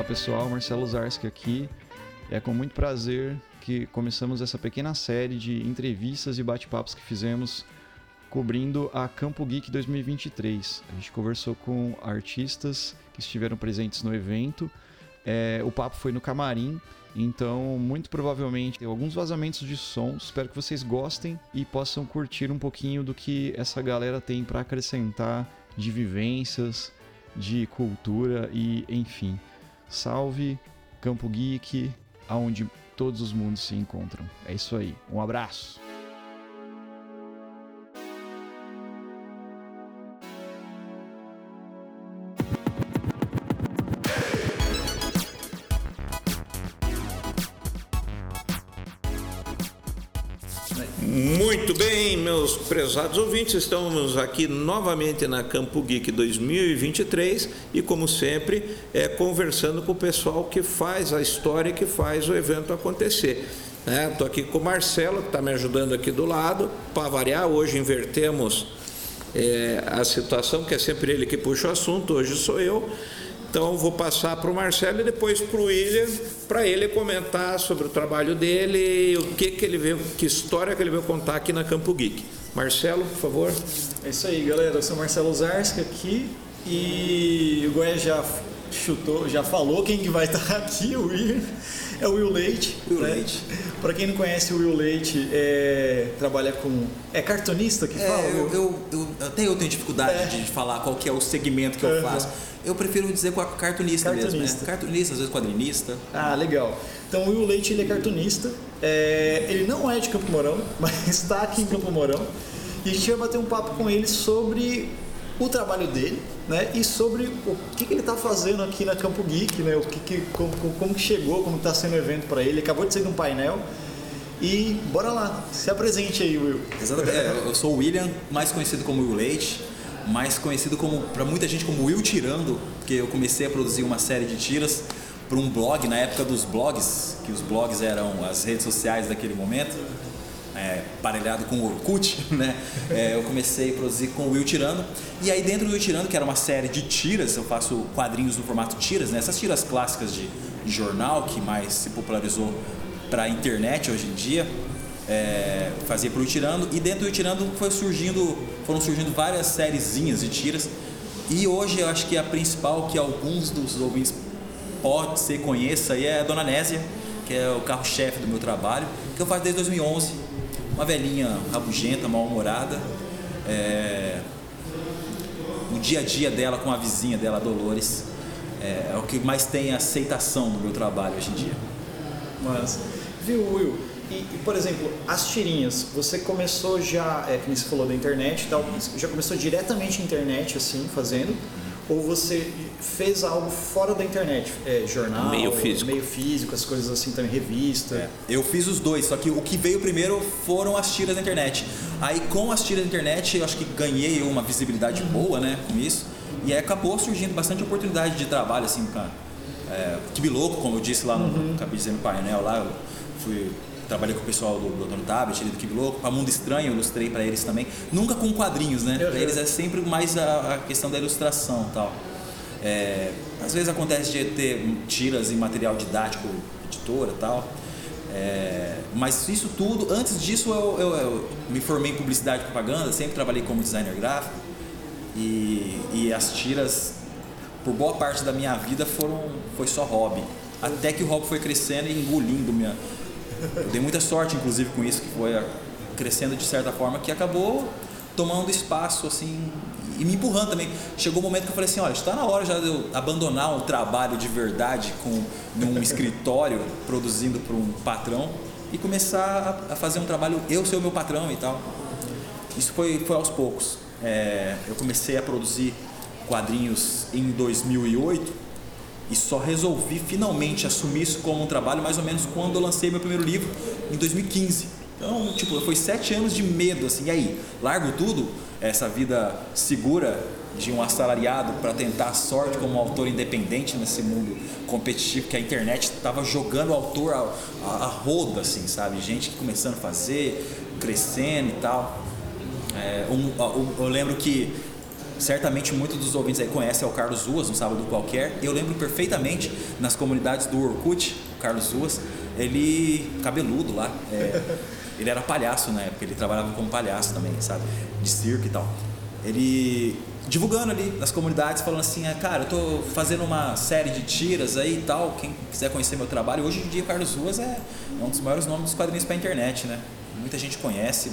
Olá pessoal, Marcelo Zarski aqui. É com muito prazer que começamos essa pequena série de entrevistas e bate-papos que fizemos cobrindo a Campo Geek 2023. A gente conversou com artistas que estiveram presentes no evento. É, o papo foi no camarim, então muito provavelmente tem alguns vazamentos de som. Espero que vocês gostem e possam curtir um pouquinho do que essa galera tem para acrescentar de vivências, de cultura e enfim. Salve Campo Geek, aonde todos os mundos se encontram. É isso aí. Um abraço. Bem, meus prezados ouvintes, estamos aqui novamente na Campo Geek 2023 e, como sempre, é, conversando com o pessoal que faz a história, que faz o evento acontecer. Estou é, aqui com o Marcelo, que está me ajudando aqui do lado. Para variar, hoje invertemos é, a situação, que é sempre ele que puxa o assunto, hoje sou eu. Então vou passar para o Marcelo e depois para o William, para ele comentar sobre o trabalho dele, o que, que ele veio, que história que ele veio contar aqui na Campo Geek. Marcelo, por favor. É isso aí, galera. Eu sou Marcelo Zarski aqui e o Goiás já chutou, já falou quem que vai estar aqui, o Will, é o Will Leite. Will né? Leite. Para quem não conhece, o Will Leite é, trabalha com. É cartunista que é, fala? Eu, eu, eu, até eu tenho dificuldade é. de falar qual que é o segmento que eu uhum. faço. Eu prefiro dizer com a cartunista, cartunista. mesmo. Né? Cartunista, às vezes quadrinista. Ah, legal. Então o Will Leite ele é cartunista. É, ele não é de Campo Mourão, mas está aqui em Campo Mourão. E a gente vai bater um papo com ele sobre o trabalho dele, né? E sobre o que, que ele está fazendo aqui na Campo Geek, né? O que, que como, como que chegou, como está sendo o evento para ele. Acabou de sair de um painel. E bora lá, se apresente aí, Will. Exatamente. É, eu sou o William, mais conhecido como Will Leite, mais conhecido como para muita gente como Will Tirando, porque eu comecei a produzir uma série de tiras para um blog na época dos blogs, que os blogs eram as redes sociais daquele momento é, parelhado com o Orkut, né? É, eu comecei a produzir com o Will Tirando. E aí dentro do Will Tirando, que era uma série de tiras, eu faço quadrinhos no formato tiras, né? Essas tiras clássicas de, jornal que mais se popularizou para a internet hoje em dia. É, fazia para o Tirando e dentro do Tirando foi surgindo, foram surgindo várias sériezinhas de tiras e hoje eu acho que a principal que alguns dos ouvintes pode ser conheça é a Dona Nésia, que é o carro-chefe do meu trabalho, que eu faço desde 2011 uma velhinha rabugenta, mal-humorada. É, o dia a dia dela com a vizinha dela, Dolores, é, é, o que mais tem aceitação no meu trabalho hoje em dia. Mas, viu, Will? E, e, por exemplo, as tirinhas, você começou já, é, que você falou da internet e tal, já começou diretamente na internet, assim, fazendo? Ou você fez algo fora da internet? É, jornal, meio físico. meio físico, as coisas assim também, revista? É. Eu fiz os dois, só que o que veio primeiro foram as tiras da internet. Aí com as tiras da internet eu acho que ganhei uma visibilidade boa, né, com isso. E aí acabou surgindo bastante oportunidade de trabalho, assim, pra. É, que louco, como eu disse lá no, uhum. acabei dizendo no painel lá, eu fui trabalhei com o pessoal do, do Dono Tablet, do Kibi Louco, para Mundo Estranho, eu ilustrei para eles também. Nunca com quadrinhos, né? Para eles é sempre mais a, a, questão da ilustração tal. É, às vezes acontece de ter tiras em material didático, editora tal. É, mas isso tudo, antes disso eu, eu, eu, me formei em publicidade e propaganda, sempre trabalhei como designer gráfico e, e as tiras, por boa parte da minha vida, foram, foi só hobby. Até que o hobby foi crescendo e engolindo minha, eu dei muita sorte, inclusive, com isso, que foi crescendo de certa forma, que acabou tomando espaço, assim, e me empurrando também. Chegou um momento que eu falei assim, olha, está na hora já de eu abandonar um trabalho de verdade com num escritório, produzindo para um patrão, e começar a fazer um trabalho, eu ser o meu patrão e tal. Isso foi, foi aos poucos. É, eu comecei a produzir quadrinhos em 2008 e só resolvi finalmente assumir isso como um trabalho mais ou menos quando eu lancei meu primeiro livro em 2015. Então, tipo, foi sete anos de medo, assim, e aí, largo tudo, essa vida segura de um assalariado para tentar a sorte como autor independente nesse mundo competitivo que a internet estava jogando o autor a, a, a, roda, assim, sabe? Gente começando a fazer, crescendo e tal. É, um, um, eu lembro que certamente muitos dos ouvintes aí conhecem é o Carlos Ruas, um sábado qualquer. Eu lembro perfeitamente nas comunidades do Orkut, o Carlos Ruas, ele cabeludo lá, é, ele era palhaço na época, ele trabalhava como palhaço também, sabe, de circo e tal. Ele divulgando ali nas comunidades, falando assim, ah, cara, eu tô fazendo uma série de tiras aí e tal, quem quiser conhecer meu trabalho. Hoje em dia, Carlos Ruas é, um dos maiores nomes dos quadrinhos para internet, né? Muita gente conhece,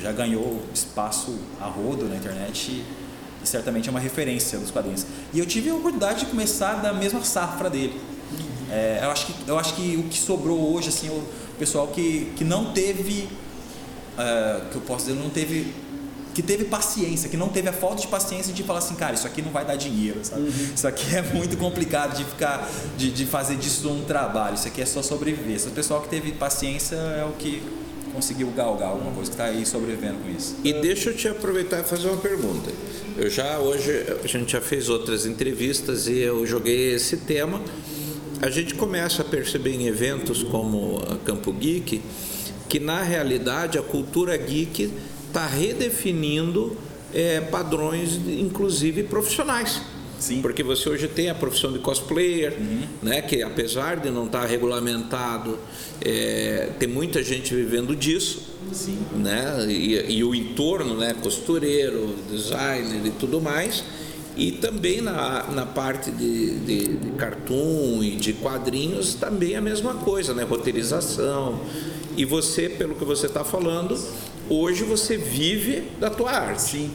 já ganhou espaço a rodo na internet e, e certamente é uma referência dos quadrinhos. E eu tive a oportunidade de começar da mesma safra dele. É, eu, acho que, eu acho que o que sobrou hoje, assim, o pessoal que, que não teve, uh, que eu posso dizer, não teve que teve paciência, que não teve a falta de paciência de falar assim, cara, isso aqui não vai dar dinheiro, sabe? Uhum. Isso aqui é muito complicado de ficar, de, de fazer disso um trabalho, isso aqui é só sobreviver. Esse pessoal que teve paciência é o que conseguiu galgar alguma coisa, que está aí sobrevivendo com isso. E deixa eu te aproveitar e fazer uma pergunta. Eu já hoje, a gente já fez outras entrevistas e eu joguei esse tema. A gente começa a perceber em eventos como a Campo Geek que na realidade a cultura geek está redefinindo é, padrões, inclusive profissionais. Sim. Porque você hoje tem a profissão de cosplayer, uhum. né, que apesar de não estar tá regulamentado, é, tem muita gente vivendo disso. Sim. Né, e, e o entorno, né, costureiro, designer e tudo mais. E também na, na parte de, de, de cartoon e de quadrinhos, também a mesma coisa, né? roteirização. E você, pelo que você está falando, hoje você vive da tua arte. Sim.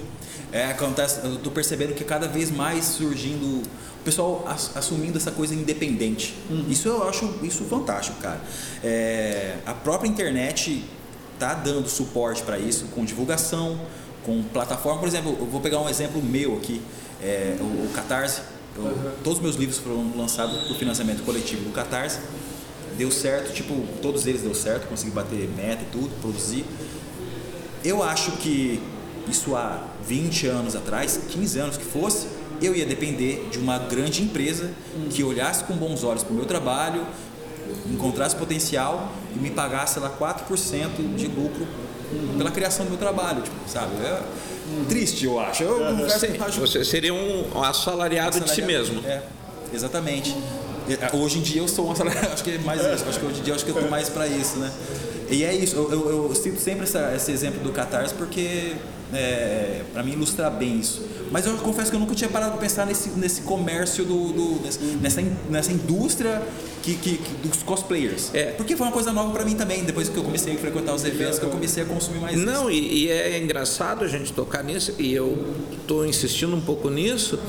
É, acontece, eu tô percebendo que cada vez mais surgindo o pessoal assumindo essa coisa independente. Uhum. Isso eu acho isso fantástico, cara. É, a própria internet tá dando suporte para isso com divulgação, com plataforma. Por exemplo, eu vou pegar um exemplo meu aqui, é, o, o Catarse. Eu, uhum. Todos os meus livros foram lançados por financiamento coletivo do Catarse. Deu certo, tipo, todos eles deu certo, consegui bater meta e tudo, produzir. Eu acho que isso há 20 anos atrás, 15 anos que fosse, eu ia depender de uma grande empresa que olhasse com bons olhos para o meu trabalho, encontrasse potencial e me pagasse lá 4% de lucro pela criação do meu trabalho, tipo, sabe? É triste, eu acho. Eu, eu Sim, você seria um assalariado, de si mesmo. É, exatamente. É, hoje em dia eu sou um assalariado, acho que é mais isso. Acho que hoje em dia acho que eu estou mais para isso, né? E é isso, eu, eu, eu cito sempre essa, esse exemplo do Catarse porque é, para mim ilustrar bem isso. Mas eu confesso que eu nunca tinha parado para pensar nesse, nesse comércio do, do nessa, nessa indústria que, que, que, dos cosplayers. É. Porque foi uma coisa nova para mim também, depois que eu comecei a frequentar os eventos, que eu comecei a consumir mais Não, e, e, é engraçado a gente tocar nisso, e eu estou insistindo um pouco nisso,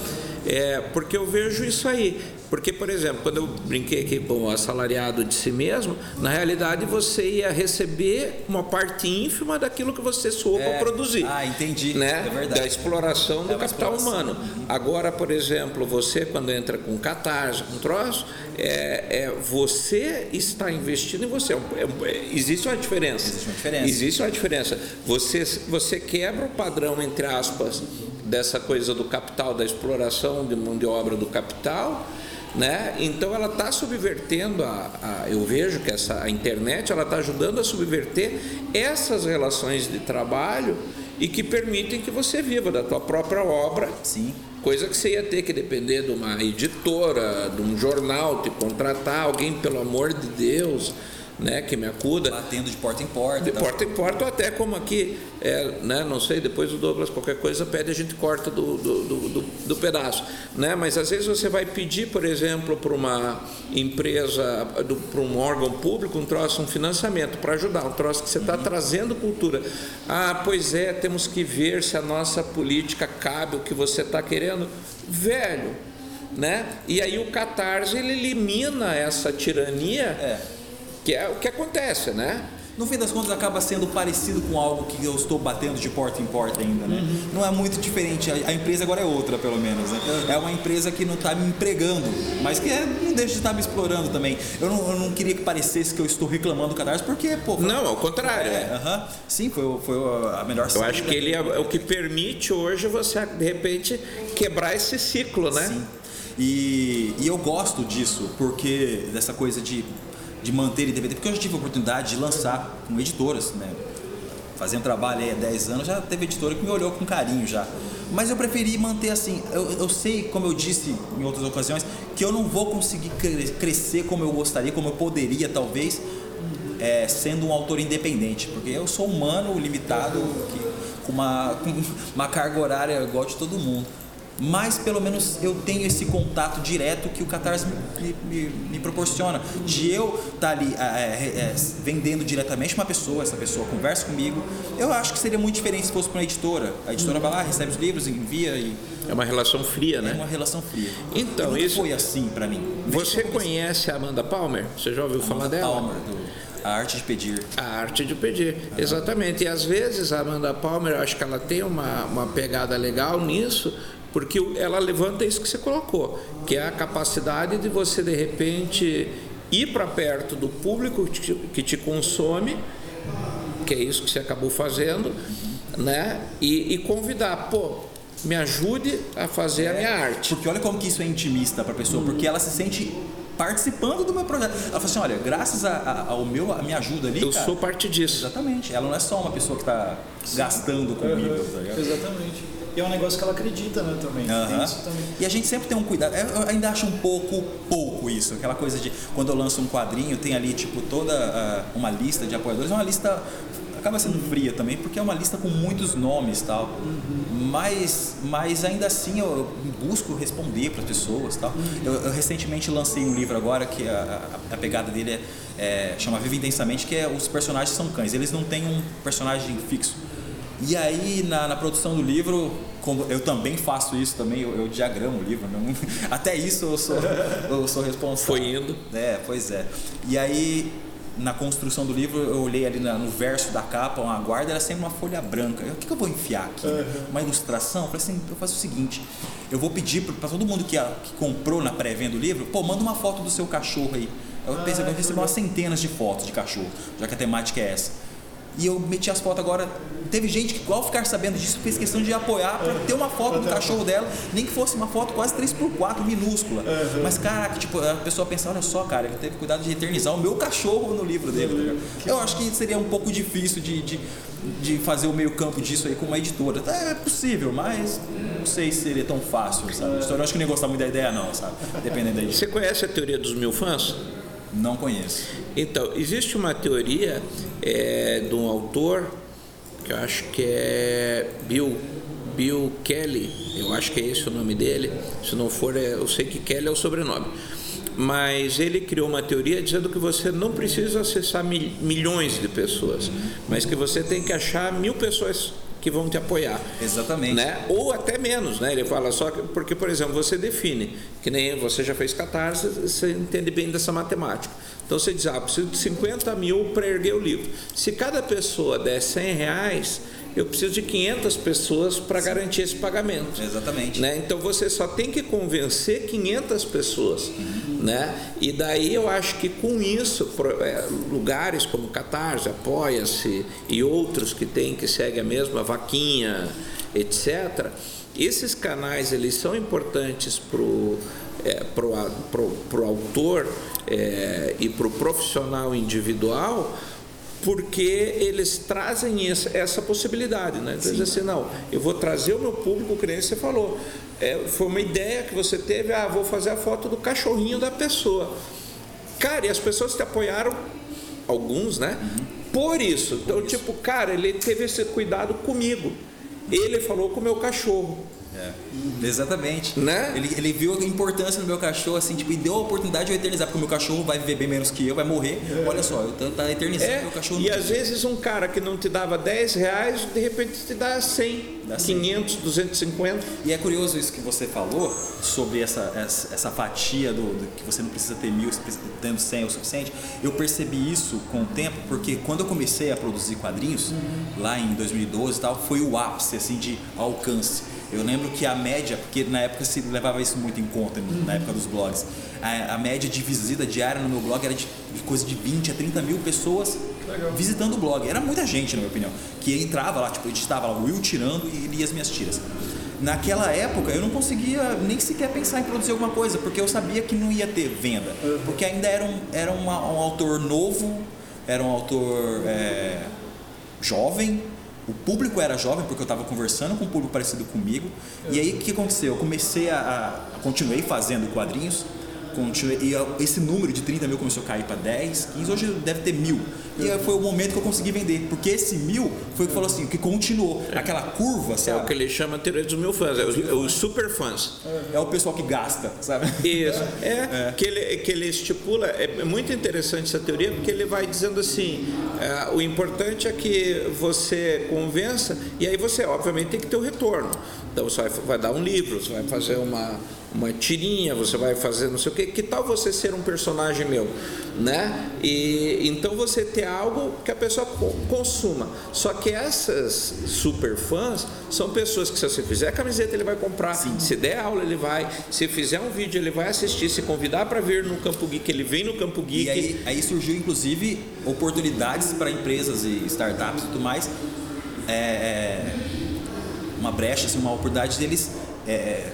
é, porque eu vejo isso aí. Porque, por exemplo, quando eu brinquei aqui com o assalariado de si mesmo, na realidade você ia receber uma parte ínfima daquilo que você soou é. para produzir. Ah, entendi. Né? É verdade. Da exploração do é capital exploração. humano. Agora, por exemplo, você quando entra com catarse, com troço, é, é, você está investindo em você. É, é, existe uma diferença. Existe uma diferença. Existe uma diferença. Você, você quebra o padrão, entre aspas, dessa coisa do capital, da exploração de mão de obra do capital né? Então ela está subvertendo a, a, eu vejo que essa a internet ela está ajudando a subverter essas relações de trabalho e que permitem que você viva da tua própria obra. Sim. Coisa que você ia ter que depender de uma editora, de um jornal, te contratar alguém, pelo amor de Deus né, que me acuda. Batendo de porta em porta. De porta em porta, ou até como aqui, é, né, não sei, depois o Douglas qualquer coisa pede, a gente corta do, do, do, do pedaço. Né? Mas às vezes você vai pedir, por exemplo, para uma empresa, para um órgão público, um troço, um financiamento para ajudar, um troço que você está uhum. trazendo cultura. Ah, pois é, temos que ver se a nossa política cabe o que você está querendo. Velho, né? E aí o Catarse ele elimina essa tirania. É que é o que acontece, né? No fim das contas, acaba sendo parecido com algo que eu estou batendo de porta em porta ainda, né? Uhum. Não é muito diferente. A, empresa agora é outra, pelo menos. Né? Uhum. É uma empresa que não está me empregando, mas que é, não deixa de estar tá me explorando também. Eu não, eu não, queria que parecesse que eu estou reclamando do Cadarço, porque, pô. Não, ao contrário. É, uh -huh. Sim, foi, foi a melhor Eu acho que ele é, é o que permite hoje você, de repente, quebrar esse ciclo, né? Sim. E, e eu gosto disso, porque dessa coisa de de manter DVD, porque eu já tive a oportunidade de lançar com editoras, né? fazendo trabalho aí há 10 anos, já teve editora que me olhou com carinho já. Mas eu preferi manter assim, eu, eu sei, como eu disse em outras ocasiões, que eu não vou conseguir crescer como eu gostaria, como eu poderia talvez, é, sendo um autor independente, porque eu sou humano, limitado, que, com, uma, com uma carga horária igual de todo mundo mas pelo menos eu tenho esse contato direto que o Catarse me, me, me proporciona. De eu estar tá ali é, é, vendendo diretamente uma pessoa, essa pessoa conversa comigo. Eu acho que seria muito diferente se fosse para uma editora. A editora vai lá, recebe os livros, envia e. É uma relação fria, né? É uma relação fria. Então, isso foi assim para mim. Você conhece a Amanda Palmer? Você já ouviu Amanda falar dela? Palmer, do... A arte de pedir. A arte de pedir, exatamente. E às vezes a Amanda Palmer, eu acho que ela tem uma, uma pegada legal nisso, porque ela levanta isso que você colocou, que é a capacidade de você de repente ir para perto do público que te, consome, que é isso que você acabou fazendo, né? E, e convidar, pô, me ajude a fazer é, a minha arte. Porque olha como que isso é intimista para a pessoa, porque ela se sente participando do meu projeto. Ela fala assim, olha, graças a, a, ao meu, a minha ajuda ali, Eu cara, sou parte disso. Exatamente. Ela não é só uma pessoa que está gastando comigo. Uhum. Tá exatamente. E é um negócio que ela acredita, né, também. Uhum. Também. E a gente sempre tem um cuidado. Eu ainda acho um pouco pouco isso. Aquela coisa de quando eu lanço um quadrinho, tem ali, tipo, toda uh, uma lista de apoiadores. É uma lista acaba sendo fria também, porque é uma lista com muitos nomes tal. Uhum. Mas, mas ainda assim eu busco responder para as pessoas tal. Uhum. Eu, eu, recentemente lancei um livro agora que a, a, a pegada dele é, é, chama Viva Intensamente, que é os personagens são cães. Eles não têm um personagem fixo. E aí, na, na, produção do livro, como eu também faço isso também, eu, eu diagramo o livro. Não, até isso eu sou, eu sou responsável. Foi indo. É, pois é. E aí, na construção do livro, eu olhei ali no verso da capa, uma guarda, era sempre uma folha branca. Eu, o que, que eu vou enfiar aqui? Uhum. Uma ilustração? Eu falei assim, eu faço o seguinte, eu vou pedir para todo mundo que, que comprou na pré-venda do livro, pô, manda uma foto do seu cachorro aí. Eu pensei, eu vou receber umas centenas de fotos de cachorro, já que a temática é essa. E eu meti as fotos agora. Teve gente que, igual ficar sabendo disso, fez questão de apoiar para ter uma foto do cachorro dela, nem que fosse uma foto quase 3x4, minúscula. Uhum. Mas, caraca, tipo, a pessoa pensa, olha só, cara, ele teve cuidado de eternizar o meu cachorro no livro dele. Tá eu acho que seria um pouco difícil de, de, de fazer o meio campo disso aí com uma editora. É possível, mas não sei se seria tão fácil, sabe? Eu acho que nem gostar muito da ideia, não, sabe? Dependendo da. Você conhece a teoria dos mil fãs? Não conheço. Então, existe uma teoria é, de um autor, que eu acho que é Bill, Bill Kelly, eu acho que é esse o nome dele, se não for, é, eu sei que Kelly é o sobrenome. Mas ele criou uma teoria dizendo que você não precisa acessar milhões de pessoas, mas que você tem que achar mil pessoas que vão te apoiar. Exatamente. Né? Ou até menos, né? Ele fala só que, porque, por exemplo, você define, que nem você já fez catarse, você entende bem dessa matemática. Então você diz, ah, preciso de 50 mil para erguer o livro. Se cada pessoa der 100 reais, eu preciso de 500 pessoas para garantir esse pagamento. Exatamente. Né? Então você só tem que convencer 500 pessoas. Uhum. Né? E daí eu acho que com isso, é, lugares como Catarse, Apoia-se e outros que tem, que seguem a mesma vaquinha, etc., esses canais eles são importantes para o é, pro, pro, pro autor é, e para o profissional individual porque eles trazem essa, essa possibilidade, né? Então, assim, não, eu vou trazer o meu público, que nem você falou. É, foi uma ideia que você teve, ah, vou fazer a foto do cachorrinho da pessoa. Cara, e as pessoas te apoiaram, alguns, né? Uhum. Por isso. Então, Por isso. tipo, cara, ele teve esse cuidado comigo. Ele falou com o meu cachorro. É, exatamente. Né? Ele, ele viu a importância no meu cachorro, assim, tipo, e deu a oportunidade de eu eternizar, porque o meu cachorro vai viver bem menos que eu, vai morrer. É. Olha só, eu tô tá eternizando é, meu cachorro. E às vezes um cara que não te dava 10 reais, de repente te dá 100, dá 500, 100. 250. E é curioso isso que você falou sobre essa, essa, essa fatia do, do, que você não precisa ter mil, você precisa tendo 100 é o suficiente. Eu percebi isso com o tempo, porque quando eu comecei a produzir quadrinhos, uhum. lá em 2012 e tal, foi o ápice, assim, de alcance eu lembro que a média, porque na época se levava isso muito em conta, uhum. na época dos blogs, a, a, média de visita diária no meu blog era de, de coisa de 20 a 30 mil pessoas Legal. visitando o blog. Era muita gente, na minha opinião, que entrava lá, tipo, editava lá o Will tirando e lia as minhas tiras. Naquela época eu não conseguia nem sequer pensar em produzir alguma coisa, porque eu sabia que não ia ter venda. Uhum. Porque ainda era um, era uma, um autor novo, era um autor. É, jovem, o público era jovem porque eu estava conversando com um público parecido comigo. E aí o que aconteceu? Eu comecei a, a continuei fazendo quadrinhos e esse número de 30 mil começou a cair para 10, 15, hoje deve ter mil. E foi o momento que eu consegui vender, porque esse mil foi o que falou assim, o que continuou. Aquela curva, sabe? É o que ele chama de dos mil fãs, é os, é os super fãs. É o pessoal que gasta, sabe? Isso. É, é. Que, ele, que ele estipula, é muito interessante essa teoria, porque ele vai dizendo assim: é, o importante é que você convença, e aí você, obviamente, tem que ter o retorno. Então você vai, vai dar um livro, você vai fazer uma uma tirinha, você vai fazer não sei o que, que tal você ser um personagem meu, né? E então você ter algo que a pessoa consuma. Só que essas super fãs são pessoas que se você fizer camiseta ele vai comprar, Sim. se der aula ele vai, se fizer um vídeo ele vai assistir, se convidar para ver no Campo Geek ele vem no Campo Geek. E aí, aí surgiu inclusive oportunidades para empresas e startups e tudo mais, é, é, uma brecha, assim, uma oportunidade deles é,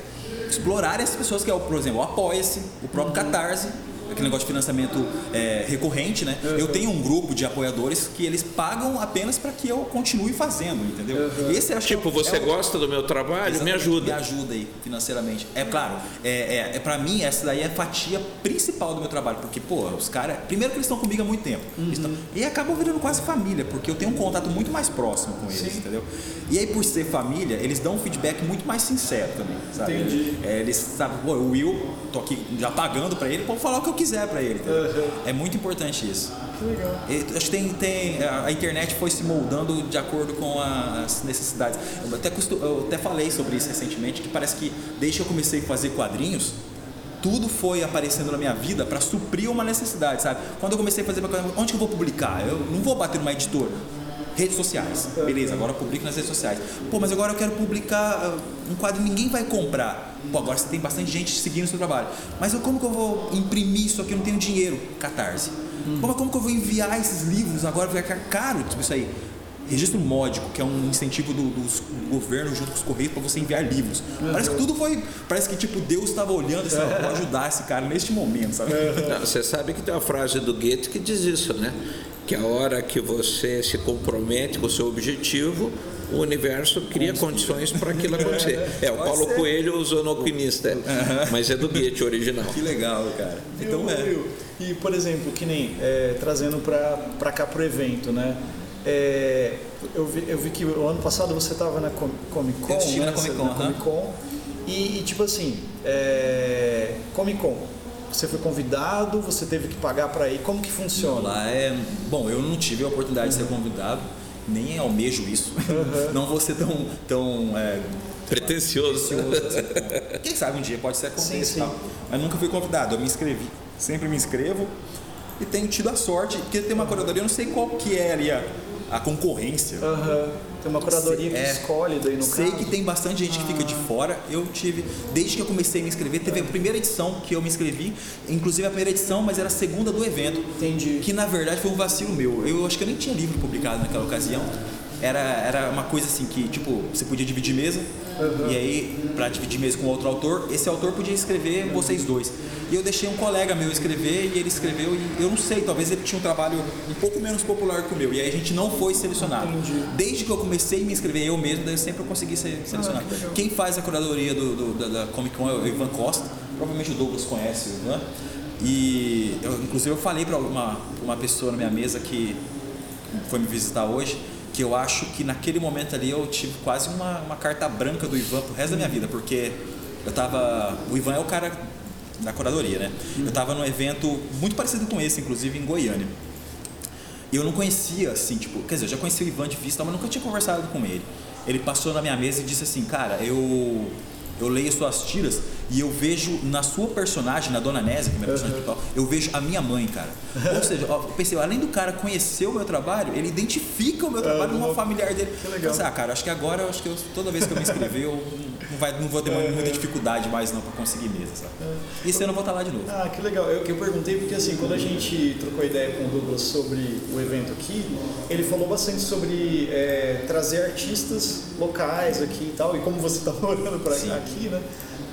explorar essas pessoas que é, por exemplo, o Apoia-se, o próprio Catarse, aquele negócio de financiamento é, recorrente, né? Uhum. Eu tenho um grupo de apoiadores que eles pagam apenas para que eu continue fazendo, entendeu? Uhum. Esse acho tipo, você é gosta do meu trabalho? Me ajuda. Me ajuda aí financeiramente. É claro, é, é, é para mim essa daí é a fatia principal do meu trabalho, porque pô, os caras, primeiro que eles estão comigo há muito tempo, uhum. estão, e acabam virando quase família, porque eu tenho um contato muito mais próximo com eles, Sim. entendeu? E aí por ser família, eles dão um feedback muito mais sincero também, sabe? Entendi. É, eles sabem, pô, o Will, tô aqui já pagando para ele, pode falar o que eu quiser para ele. Uhum. É muito importante isso. Que legal. E, acho que tem, tem, a internet foi se moldando de acordo com as necessidades. Eu até, costu, eu até falei sobre isso recentemente, que parece que desde que eu comecei a fazer quadrinhos, tudo foi aparecendo na minha vida para suprir uma necessidade, sabe? Quando eu comecei a fazer, onde que eu vou publicar? Eu não vou bater numa editora redes sociais. Beleza, agora publico nas redes sociais. Pô, mas agora eu quero publicar ah, um quadro que ninguém vai comprar. Pô, agora você tem bastante gente seguindo o seu trabalho. Mas eu, como que eu vou imprimir isso aqui? Eu não tenho dinheiro. Catarse. Hum. Como, como que eu vou enviar esses livros agora? Vai ficar caro tipo isso aí. Registro módico, que é um incentivo do, do governo junto com os correios para você enviar livros. Uhum. Parece que tudo foi. Parece que tipo Deus estava olhando e vou ajudar esse cara neste momento, sabe? Não, você sabe que tem uma frase do Goethe que diz isso, né? Que a hora que você se compromete com o seu objetivo, o universo cria condições para aquilo acontecer. É, o Paulo Coelho usou no alquimista, é. mas é do Goethe original. Que legal, cara. Então é. E, por exemplo, que nem é, trazendo para cá para o evento, né? É, eu, vi, eu vi que o ano passado você estava na Comic Con. Eu estive né? na Comic Con. Na Comic -Con e, e, tipo assim, é, Comic Con você foi convidado, você teve que pagar para ir? Como que funciona? Lá é, bom, eu não tive a oportunidade de ser convidado, nem almejo isso. Uhum. Não vou ser tão, tão é, pretencioso. pretencioso assim, Quem sabe um dia pode ser sim. mas nunca fui convidado. Eu me inscrevi, sempre me inscrevo e tenho tido a sorte porque tem uma curadoria, eu não sei qual que é ali a, a concorrência. Uhum. Tem uma curadoria que é, escolhe daí no Sei caso. que tem bastante gente que fica de fora. Eu tive, desde que eu comecei a me inscrever, teve a primeira edição que eu me inscrevi, inclusive a primeira edição, mas era a segunda do evento. Entendi. Que na verdade foi um vacilo meu. Eu acho que eu nem tinha livro publicado naquela ocasião era, era uma coisa assim que, tipo, você podia dividir mesa, uhum. e aí, para dividir mesa com outro autor, esse autor podia escrever vocês dois. E eu deixei um colega meu escrever, e ele escreveu, e eu não sei, talvez ele tinha um trabalho um pouco menos popular que o meu, e aí a gente não foi selecionado. Entendi. Desde que eu comecei a me inscrever eu mesmo, daí eu sempre consegui ser selecionado. Ah, que Quem faz a curadoria do, do, da, da Comic Con é o Ivan Costa, provavelmente o Douglas conhece o Ivan. E eu, inclusive eu falei para uma, uma pessoa na minha mesa que foi me visitar hoje, que eu acho que naquele momento ali eu tive quase uma, uma carta branca do Ivan pro resto da minha vida, porque eu tava. O Ivan é o cara da curadoria, né? Eu tava num evento muito parecido com esse, inclusive em Goiânia. E eu não conhecia, assim, tipo, quer dizer, eu já conhecia o Ivan de vista, mas nunca tinha conversado com ele. Ele passou na minha mesa e disse assim, cara, eu eu leio suas tiras e eu vejo na sua personagem, na Dona Nésia, que é minha personagem principal, eu vejo a minha mãe, cara. Ou seja, eu pensei, além do cara conhecer o meu trabalho, ele identifica o meu trabalho uhum. uma familiar dele. Que legal. Pensei, ah, cara, acho que agora, acho que eu, toda vez que eu me inscrever, eu não, vai, não vou ter muita dificuldade mais não para conseguir mesa, sabe? Esse ano eu vou estar lá de novo. Ah, que legal. Eu, eu perguntei porque assim, quando a gente trocou ideia com o Douglas sobre o evento aqui, ele falou bastante sobre é, trazer artistas locais aqui e tal, e como você está morando para aqui, né?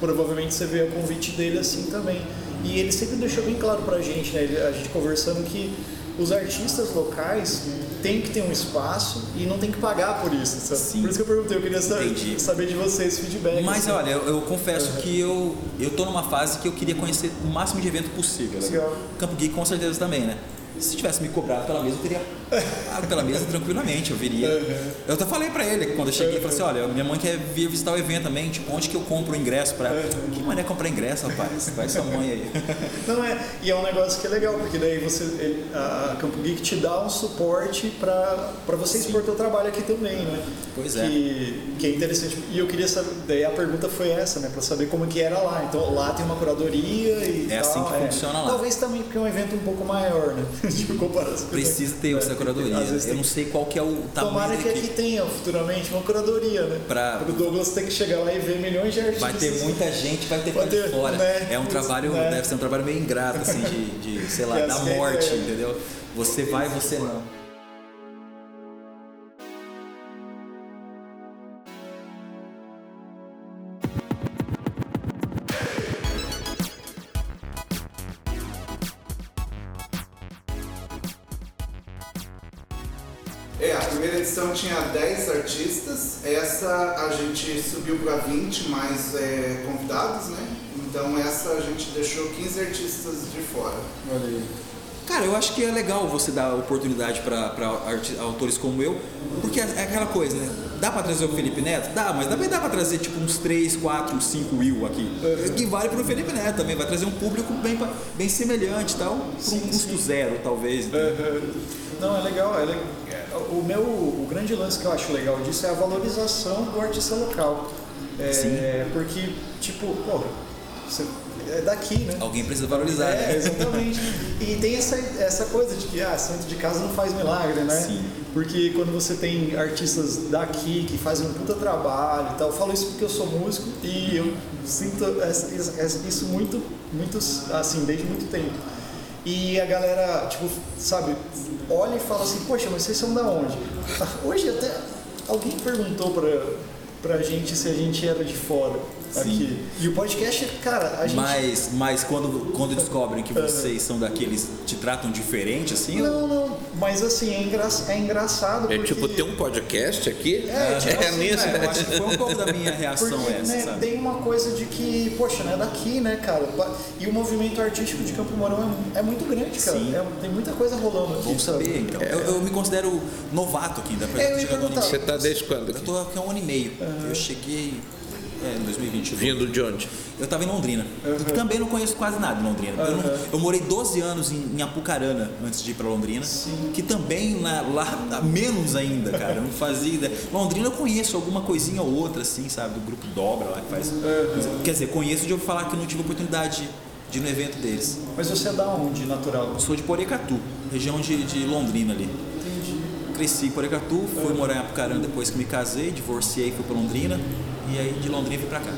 provavelmente você vê o convite dele assim também. E ele sempre deixou bem claro pra gente, né? A gente conversando que os artistas locais, tem que ter um espaço e não tem que pagar por isso. Sabe? Sim. Por isso que eu perguntei, eu queria saber, Entendi. saber de vocês feedback. Mas assim. olha, eu, eu confesso que eu, eu tô numa fase que eu queria conhecer o máximo de evento possível. né? Legal. Campo Geek com certeza também, né? Se tivesse me cobrado pela mesa, eu teria pago pela mesa tranquilamente, eu viria. Eu até falei pra ele quando eu cheguei, eu falei assim, olha, minha mãe quer vir visitar o evento também, tipo, onde que eu compro o ingresso pra ela? Que mané comprar ingresso, rapaz? Vai sua mãe aí. Não é, e é um negócio que é legal, porque daí você, ele- a Campo Geek te dá um suporte para você expor teu trabalho aqui também, né? Pois é. Que, que é interessante. E eu queria saber, daí a pergunta foi essa, né? Para saber como que era lá. Então lá tem uma curadoria e É tal. assim que funciona lá. Talvez também porque é um evento um pouco maior, né? Tipo, comparação. Precisa ter essa curadoria. Às vezes Eu não sei qual que é o tamanho Tomara que aqui tenha futuramente uma curadoria, né? Pra- o Douglas tem que chegar lá e ver milhões de artistas. Vai ter muita gente, vai ter pra de ter, fora. né? É um trabalho, Né? deve ser um trabalho meio ingrato, assim, de, de sei lá, Que da morte, é. entendeu? Você vai, você não. Gente subiu para 20 mais é, convidados, né? Então essa a gente deixou 15 artistas de fora. Olha aí. Cara, eu acho que é legal você dar oportunidade para autores como eu, porque é é aquela coisa, né? Dá pra trazer o Felipe Neto? Dá, mas também dá pra trazer tipo uns 3, 4, 5 Will aqui. Que vale pro Felipe Neto também, vai trazer um público bem, bem semelhante e tal, por um custo sim. zero, talvez. né? Não, é legal. É le- é, O meu o grande lance que eu acho legal disso é a valorização do artista local. É, Sim. Porque, tipo, pô, você é daqui, né? Alguém precisa valorizar, É, né? exatamente. E tem essa, essa coisa de que ah, santo de casa não faz milagre, né? Sim. Porque quando você tem artistas daqui que fazem um puta trabalho e tal, eu falo isso porque eu sou músico e eu sinto isso muito, muito assim, desde muito tempo. E a galera, tipo, sabe, olha e fala assim, poxa, mas vocês são da onde? Hoje até alguém perguntou pra, pra gente se a gente era de fora aqui. E o podcast, cara, a gente. Mas, mas quando, quando descobrem que vocês são daqueles te tratam diferente, assim, Não, não, mas assim, é, engra... é engraçado. É porque... tipo, tem um podcast aqui? É, tipo assim, nisso. é, eu acho que foi um pouco da minha reação Porque essa, né, sabe? tem uma coisa de que, poxa, não é daqui, né, cara? E o movimento artístico de Campo Mourão é, é muito grande, cara. Sim. É- tem muita coisa rolando aqui. Bom sabe? saber, então. Eu, eu me considero novato aqui ainda. É, eu ia. Você tá desde quando Eu aqui? tô aqui há um ano e meio. Eu cheguei é, em 2021. Vindo de onde? Eu tava em Londrina. Eu também não conheço quase nada de Londrina. Eu, não- eu morei 12 anos em, em Apucarana antes de ir pra Londrina. Que também na- lá tá menos ainda, cara. Eu não fazia ideia. Londrina eu conheço alguma coisinha ou outra, assim, sabe? Do grupo Dobra lá que faz. Quer dizer, conheço de eu falar que eu não tive oportunidade de ir no evento deles. Mas você é da onde, natural? Eu sou de Porecatu, região de, de Londrina ali. Entendi. Cresci em Porecatu, fui morar em Apucarana depois que me casei, divorciei, fui pra Londrina. E aí de Londrina pra cá.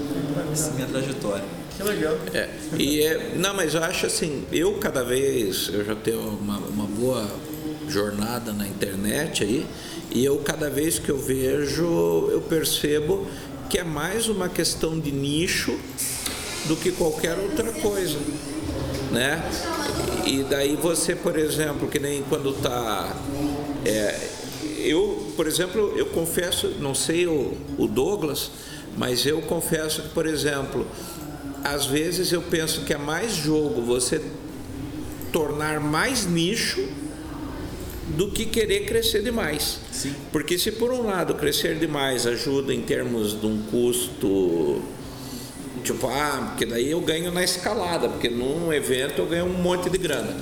Essa é a minha trajetória. Que legal. É, e é, não, mas eu acho assim, eu cada vez, eu já tenho uma, uma boa jornada na internet aí, e eu cada vez que eu vejo, eu percebo que é mais uma questão de nicho do que qualquer outra coisa, né? E daí você, por exemplo, que nem quando tá é, eu, por exemplo, eu confesso, não sei o, o Douglas, mas eu confesso que, por exemplo, às vezes eu penso que é mais jogo você tornar mais nicho do que querer crescer demais. Sim. Porque se por um lado crescer demais ajuda em termos de um custo tipo, ah, porque daí eu ganho na escalada, porque num evento eu ganho um monte de grana.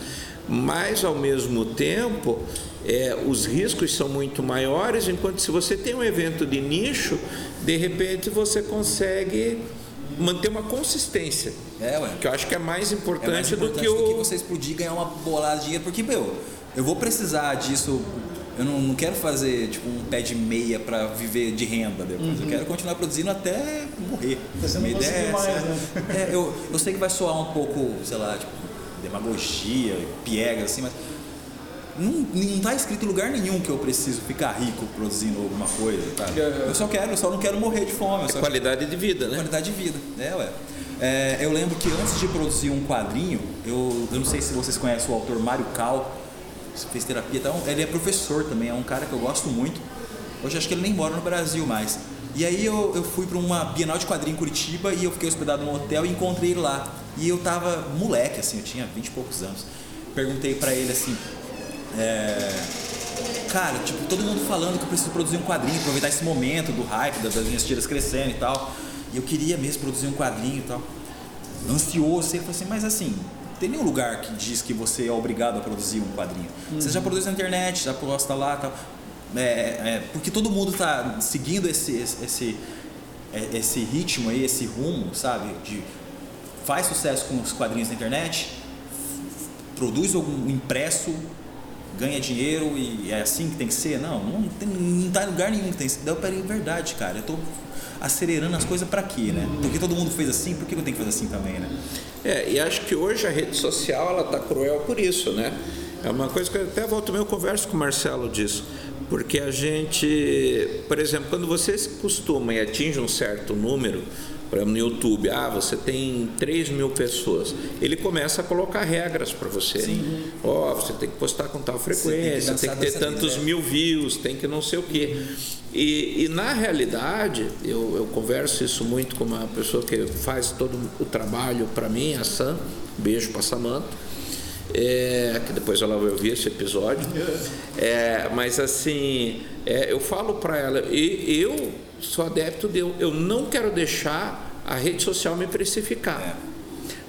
Mas ao mesmo tempo, é, os riscos são muito maiores, enquanto se você tem um evento de nicho, de repente você consegue manter uma consistência. É, ué. Que eu acho que é mais É importante, mais do importante que o. você explodir e ganhar uma bolada de dinheiro, porque, meu, eu vou precisar disso. Eu não, não quero fazer tipo um pé de meia para viver de renda depois. Eu quero continuar produzindo até morrer. Você não Minha ideia é mais, né? É, eu, eu sei que vai soar um pouco, sei lá, tipo, demagogia, piega, assim, mas não, não tá escrito em lugar nenhum que eu preciso ficar rico produzindo alguma coisa, tá? Eu só quero, eu só não quero morrer de fome. Só Qualidade de vida, né? Qualidade de vida, é, ué. É, eu lembro que antes de produzir um quadrinho, eu, eu não sei se vocês conhecem o autor Mário Cal, fez terapia, então ele é professor também, é um cara que eu gosto muito. Hoje acho que ele nem mora no Brasil mais. E aí eu, eu fui para uma Bienal de Quadrinho em Curitiba e eu fiquei hospedado no hotel e encontrei ele lá. E eu tava moleque, assim, eu tinha 20 e poucos anos. Perguntei para ele assim, é, cara, tipo, todo mundo falando que eu preciso produzir um quadrinho, aproveitar esse momento do hype, das, minhas tiras crescendo e tal. E eu queria mesmo produzir um quadrinho e tal. Ansioso, ele falou assim, mas assim, tem nenhum lugar que diz que você é obrigado a produzir um quadrinho. Você já produz na internet, já posta lá e tal. É, é, porque todo mundo está seguindo esse, esse, esse, é, esse ritmo aí, esse rumo, sabe? De faz sucesso com os quadrinhos na internet, produz algum impresso, ganha dinheiro e é assim que tem que ser? Não, não, tem, não tá em lugar nenhum que tem que ser. Daí eu parei, verdade, cara, eu tô acelerando as coisas para quê, né? Porque todo mundo fez assim, por que eu tenho que fazer assim também, né? É, e acho que hoje a rede social ela tá cruel por isso, né? É uma coisa que eu até volto meu converso com o Marcelo disso. Porque a gente, por exemplo, quando você se costuma e atinge um certo número, por exemplo, no YouTube, ah, você tem 3 mil pessoas. Ele começa a colocar regras para você. Ó, oh, você tem que postar com tal frequência, tem que, tem que ter tantos vida, mil views, tem que não sei o quê. E, e na realidade, eu, eu, converso isso muito com uma pessoa que faz todo o trabalho para mim, a Sam, beijo para Samanta é, que depois ela vai ouvir esse episódio. É, mas assim, é, eu falo para ela, e eu sou adepto de eu, eu não quero deixar a rede social me precificar. É.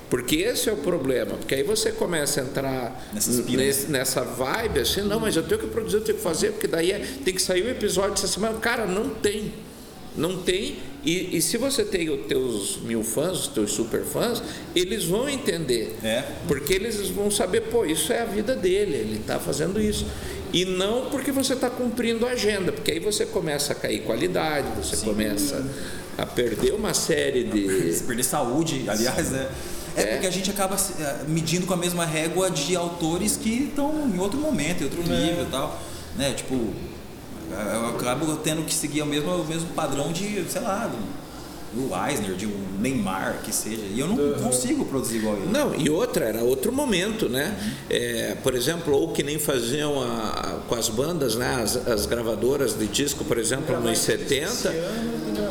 Porque esse é o problema, porque aí você começa a entrar nesse, nessa vibe assim, não, mas eu tenho que produzir, eu tenho que fazer, porque daí é, tem que sair o um episódio essa semana. Cara, não tem. Não tem, e, e, se você tem os teus mil fãs, os teus super fãs, eles vão entender. É. Porque eles vão saber, pô, isso é a vida dele, ele está fazendo isso. E não porque você está cumprindo a agenda, porque aí você começa a cair qualidade, você Sim. começa a perder uma série de. perder saúde, aliás, né? É, é, porque a gente acaba eh, medindo com a mesma régua de autores que estão em outro momento, em outro é. nível e tal. Né? Tipo, eu acabo tendo que seguir o mesmo, o mesmo padrão de, sei lá, do, do Eisner, de um Neymar, que seja. E eu não uhum. consigo produzir igual ele. Não, e outra, era outro momento, né? Uhum. É, por exemplo, ou que nem faziam a, com as bandas, né? As, as gravadoras de disco, por exemplo, nos 70.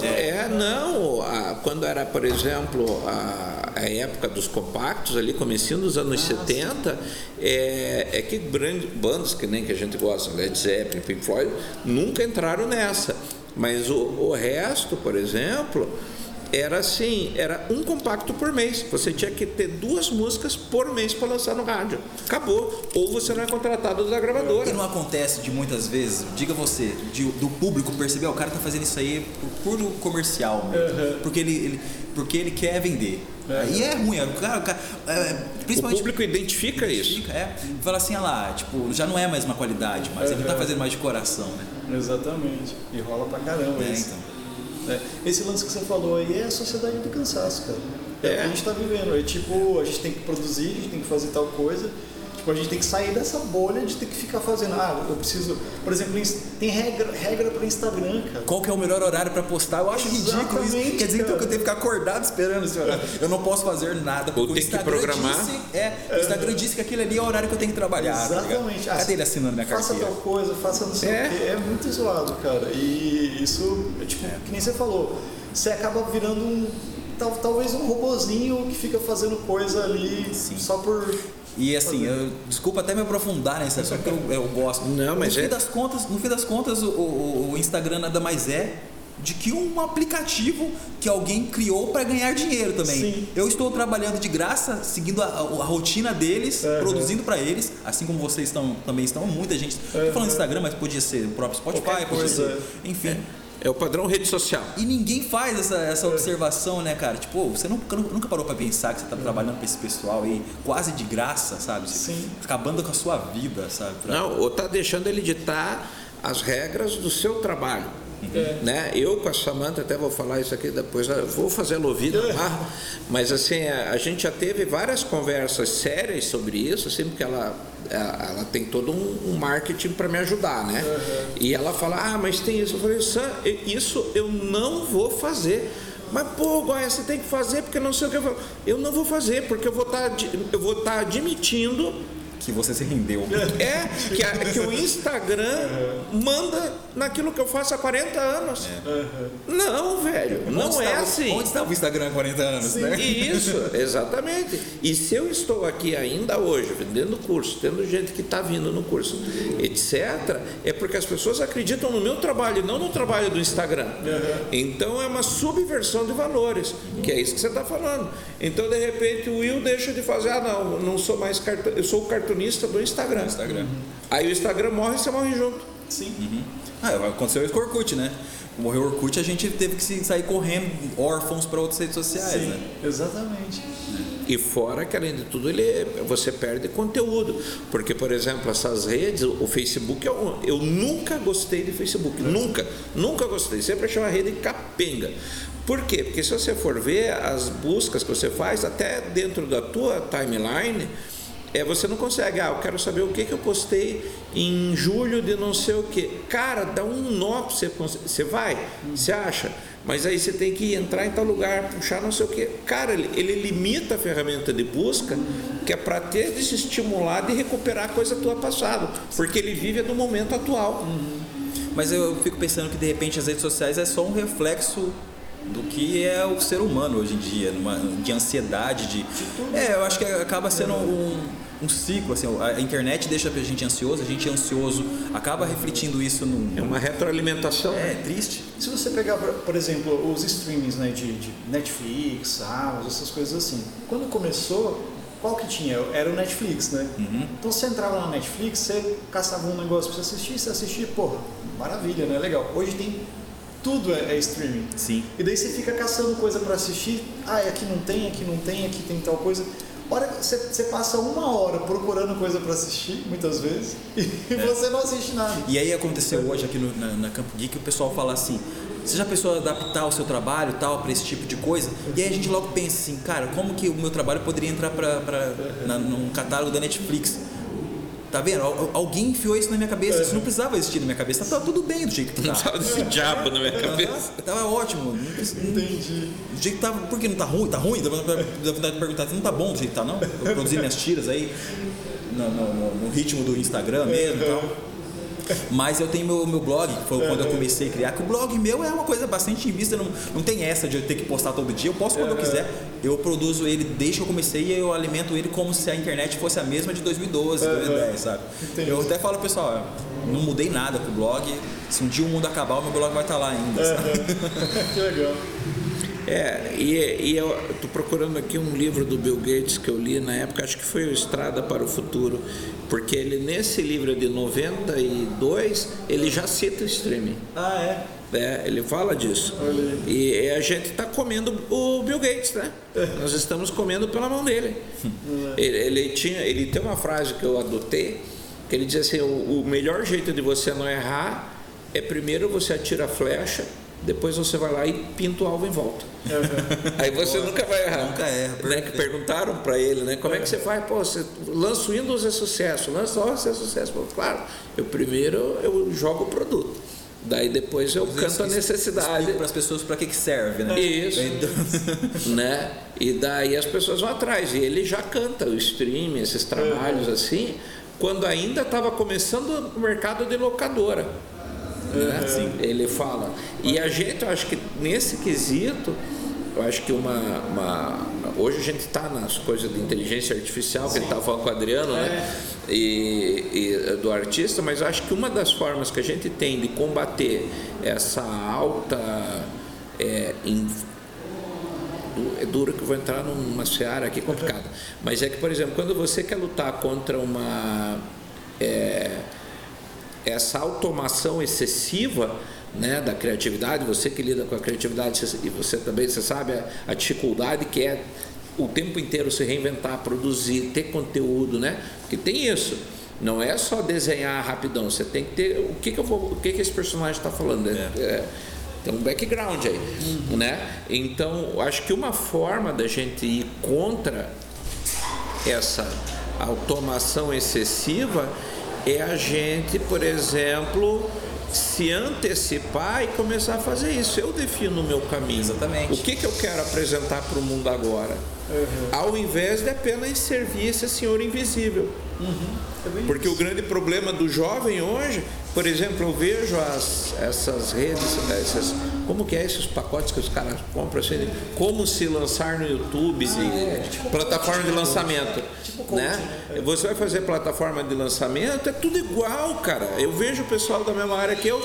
É, não, a, quando era, por exemplo, a a época dos compactos, ali, comecinho dos anos ah, 70, é, é, que grandes bandas, que nem que a gente gosta, Led Zeppelin, Pink Floyd, nunca entraram nessa. Mas o, o resto, por exemplo, era assim, era um compacto por mês. Você tinha que ter duas músicas por mês para lançar no rádio. Acabou. Ou você não é contratado da gravadora. E não acontece de muitas vezes, diga você, de, do público perceber, o cara tá fazendo isso aí por puro comercial mesmo, uhum. porque ele, ele, porque ele quer vender. É. E é ruim, o cara, o cara é, principalmente, o público identifica, identifica isso. É, fala assim, olha lá, tipo, já não é mais uma qualidade, mas uhum. ele não tá fazendo mais de coração, né? Exatamente. E rola pra caramba é, isso. Então. É, esse lance que você falou aí é a sociedade do cansaço, cara. É, é. o que a gente está vivendo. É tipo, a gente tem que produzir, a gente tem que fazer tal coisa. Tipo, a gente tem que sair dessa bolha de ter que ficar fazendo. Ah, eu preciso. Por exemplo, tem regra, regra para Instagram, cara. Qual que é o melhor horário para postar? Eu acho Exatamente, ridículo isso. Quer dizer então, que eu tenho que ficar acordado esperando esse horário. Eu não posso fazer nada. Ou tem que programar. Disse, é, o Instagram disse que aquele ali é o horário que eu tenho que trabalhar. Tá Exatamente. Tá Cadê ele assinando minha carteira? Faça tal coisa, faça não sei é. o quê. É muito zoado, cara. E isso, tipo, é. que nem você falou você acaba virando um tal, talvez um robozinho que fica fazendo coisa ali Sim. só por e assim, eu, desculpa até me aprofundar nessa assunto, porque eu, eu, gosto. Não, mas no, é... fim das contas, no fim das contas, o, o, o, Instagram nada mais é de que um aplicativo que alguém criou para ganhar dinheiro também. Sim. Eu estou trabalhando de graça, seguindo a, a, rotina deles, uhum. produzindo para eles, assim como vocês estão, também estão, muita gente. Uhum. falando Instagram, mas podia ser o próprio Spotify, podia ser, enfim. É. É o padrão rede social. E ninguém faz essa, essa observação, né, cara? Tipo, você nunca, nunca parou para pensar que você tá trabalhando para esse pessoal aí quase de graça, sabe? Sim. Acabando com a sua vida, sabe? Pra... Não, ou tá deixando ele ditar as regras do seu trabalho. É. Né? Eu com a Samanta, até vou falar isso aqui depois, vou fazer ela ouvir é. mas assim, a, a, gente já teve várias conversas sérias sobre isso, assim, porque ela, ela tem todo um, um marketing para me ajudar, né? Uhum. E ela fala, ah, mas tem isso. Eu falei, Sam, isso eu não vou fazer. Mas, pô, Goya, você tem que fazer porque não sei o que. Eu, eu não vou fazer, porque eu vou estar tá, eu vou estar tá admitindo que você se rendeu. É, que, a- que o Instagram manda naquilo que eu faço há 40 anos. Não, velho, não Onde é estava- assim. Onde estava o Instagram há 40 anos, né? Isso, exatamente. E se eu estou aqui ainda hoje, vendendo curso, tendo gente que está vindo no curso, etc., é porque as pessoas acreditam no meu trabalho e não no trabalho do Instagram. Então é uma subversão de valores, que é isso que você está falando. Então, de repente, o Will deixa de fazer, ah, não, não sou mais cartu... eu sou o cartunista do Instagram. Instagram. Aí o Instagram morre e você morre junto. Sim. Ah, aconteceu isso com o Orkut, né? Morreu o Orkut, a gente teve que sair correndo órfãos para outras redes sociais, Sim, né? exatamente. E fora que, além de tudo, ele, você perde conteúdo. Porque, por exemplo, essas redes, o Facebook, eu, eu nunca gostei de Facebook. Nunca. Nunca gostei. Sempre achei uma rede capenga. Por quê? Porque se você for ver as buscas que você faz, até dentro da tua timeline, é, você não consegue. Ah, eu quero saber o que, que eu postei em julho de não sei o quê. Cara, dá um nó pra você. Você vai, você acha. Mas aí você tem que entrar em tal lugar, puxar não sei o quê. Cara, ele, ele limita a ferramenta de busca, que é para ter de se estimular de recuperar coisa tua passada. Porque ele vive no momento atual. Mas eu fico pensando que de repente as redes sociais é só um reflexo do que é o ser humano hoje em dia, numa, de ansiedade, de. É, eu acho que acaba sendo um, um ciclo, assim, a internet deixa a gente ansioso, a gente é ansioso, acaba refletindo isso num. É uma retroalimentação. É triste. Se você pegar, por exemplo, os streamings né, de, de Netflix, Amazon, essas coisas assim, quando começou, qual que tinha? Era o Netflix, né? Então você entrava na Netflix, você caçava um negócio pra você assistir, você assistia, porra, maravilha, né? Legal. Hoje tem tudo é, é streaming. Sim. E daí você fica caçando coisa pra assistir, ah, aqui não tem, aqui não tem, aqui tem tal coisa. Hora que você, você passa uma hora procurando coisa pra assistir, muitas vezes, e você não assiste nada. E aí aconteceu hoje aqui no- na, na Campo Geek o pessoal fala assim: você já pensou em adaptar o seu trabalho tal para esse tipo de coisa? E aí a gente logo pensa assim, cara, como que o meu trabalho poderia entrar para num catálogo da Netflix? Tá vendo? Al- Alguém enfiou isso na minha cabeça. Isso não precisava existir na minha cabeça. Tá tudo bem do jeito que tá. Tava desse diabo na minha cabeça. Tava ótimo. Não precisa- Entendi. Do jeito que tava. Por que não tá ruim? Tá ruim? Dá vontade de perguntar. Não tá bom do jeito que tá, não? Eu produzi minhas tiras aí no, no- no- no ritmo do Instagram mesmo e tal. Mas eu tenho meu, meu blog, que foi quando eu comecei a criar, que o blog meu é uma coisa bastante vista, não, não tem essa de eu ter que postar todo dia, eu posto quando eu quiser. Eu produzo ele desde que eu comecei e eu alimento ele como se a internet fosse a mesma de 2012, 2010, sabe? Entendi. Eu até falo, pessoal, não mudei nada com o blog, se um dia o mundo acabar, o meu blog vai estar lá ainda, sabe? que legal. É, e, e eu tô procurando aqui um livro do Bill Gates que eu li na época, acho que foi o Estrada para o Futuro, porque ele nesse livro de 92, ele já cita o streaming. Ah, é? É, ele fala disso. Aí. E a gente está comendo o Bill Gates, né? Nós estamos comendo pela mão dele. Ele, ele tinha, ele tem uma frase que eu adotei, que ele diz assim, o, o melhor jeito de você não errar é primeiro você atira a flecha, depois você vai lá e pinta o alvo em volta. Aí você nunca vai errar. Nunca erra, Né? Que perguntaram para ele, né? Como é que você faz? Pô, você lança o Windows é sucesso, lança o Office é sucesso. Pô, claro, eu primeiro eu jogo o produto. Daí depois eu canto a necessidade. para as pessoas para que, que serve, né? Isso. Então- né? E daí as pessoas vão atrás. E ele já canta o streaming, esses trabalhos assim, quando ainda estava começando o mercado de locadora. Né? Ele fala. E a gente, eu acho que nesse quesito, eu acho que uma. uma- hoje a gente está nas coisas de inteligência artificial, que ele estava falando com o Adriano, né? E, e do artista, mas eu acho que uma das formas que a gente tem de combater essa alta. é, in- é duro que eu vou entrar numa seara aqui complicada. Mas é que, por exemplo, quando você quer lutar contra uma. é, essa automação excessiva né, da criatividade, você que lida com a criatividade e você também você sabe a, a dificuldade que é o tempo inteiro se reinventar, produzir, ter conteúdo, né? Porque tem isso. Não é só desenhar rapidão, você tem que ter o que, que eu vou, o que, que esse personagem está falando. É, é, tem um background aí, né? Então, acho que uma forma da gente ir contra essa automação excessiva é a gente, por exemplo, se antecipar e começar a fazer isso. Eu defino o meu caminho. Exatamente. O que, que eu quero apresentar para o mundo agora? Ao invés de apenas servir esse senhor invisível. É bem Porque o grande problema do jovem hoje, por exemplo, eu vejo as, essas redes, essas, como que é esses pacotes que os caras compram assim, como se lançar no YouTube, de plataforma de lançamento, né? Você vai fazer plataforma de lançamento, é tudo igual, cara. Eu vejo o pessoal da mesma área que eu,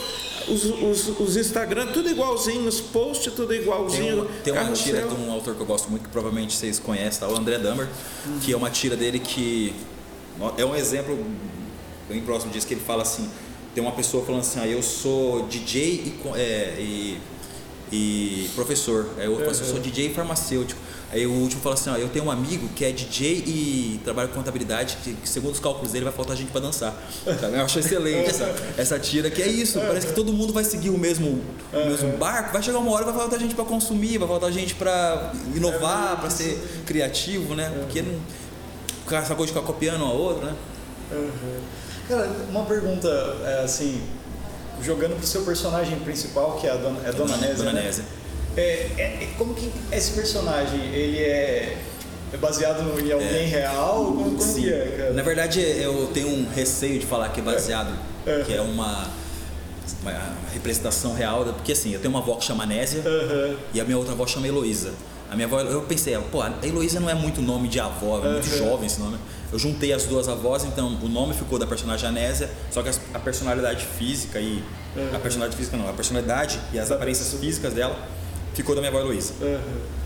os, os, os Instagram, tudo igualzinho, os posts, tudo Tem igualzinho. uma, tem uma tira de um autor que eu gosto muito, que provavelmente vocês conhecem, tá? o André Dahmer, que é uma tira dele que é um exemplo bem próximo disso, que ele fala assim, tem uma pessoa falando assim, ah, eu sou DJ e, é, e, e professor, aí o outro fala assim, eu sou DJ e farmacêutico. Aí o último fala assim, ó, eu tenho um amigo que é DJ e trabalha com contabilidade, que que segundo os cálculos dele vai faltar gente para dançar. Eu acho excelente essa, essa tira, que é isso, parece que todo mundo vai seguir o mesmo, o mesmo barco, vai chegar uma hora e vai faltar gente para consumir, vai faltar gente para inovar, para ser criativo, né? Porque não, essa coisa de ficar copiando um ao outro, né? Uhum. Cara, uma pergunta, é, assim, jogando pro seu personagem principal, que é a Dona, é a Dona Nésia. Dona né? Nésia. É, é- é- como que esse personagem, ele é, é baseado em alguém real? Como, como que é, cara? Na verdade, eu tenho um receio de falar que é baseado, É. que é uma, uma representação real, porque assim, eu tenho uma avó que chama Nésia Aham. e a minha outra avó chama Heloísa. A minha avó, eu pensei, pô, a Heloísa não é muito nome de avó, é muito Uhum. jovem esse nome. Eu juntei as duas avós, então o nome ficou da personagem Anésia, só que a personalidade física e. Uhum. A personalidade física não, a personalidade e as aparências físicas dela ficou da minha avó Heloísa. Aham.